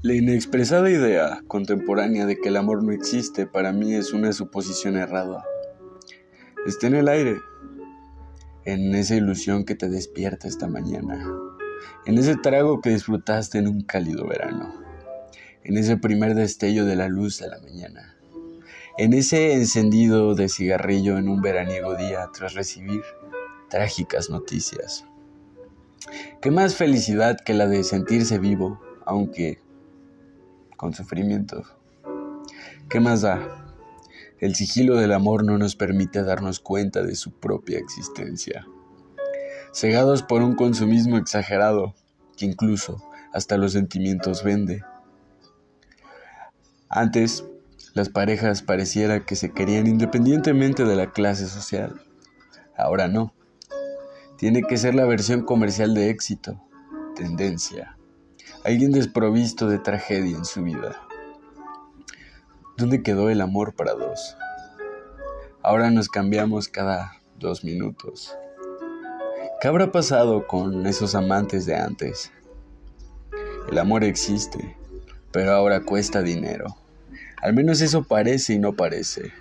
La inexpresada idea contemporánea de que el amor no existe para mí es una suposición errada. Está en el aire, en esa ilusión que te despierta esta mañana, en ese trago que disfrutaste en un cálido verano, en ese primer destello de la luz de la mañana, en ese encendido de cigarrillo en un veraniego día tras recibir trágicas noticias. ¿Qué más felicidad que la de sentirse vivo, aunque con sufrimiento. ¿Qué más da? El sigilo del amor no nos permite darnos cuenta de su propia existencia. Cegados por un consumismo exagerado, que incluso hasta los sentimientos vende. Antes, las parejas pareciera que se querían independientemente de la clase social. Ahora no. Tiene que ser la versión comercial de éxito, tendencia, alguien desprovisto de tragedia en su vida. ¿Dónde quedó el amor para dos? Ahora nos cambiamos cada dos minutos. ¿Qué habrá pasado con esos amantes de antes? El amor existe, pero ahora cuesta dinero. Al menos eso parece y no parece.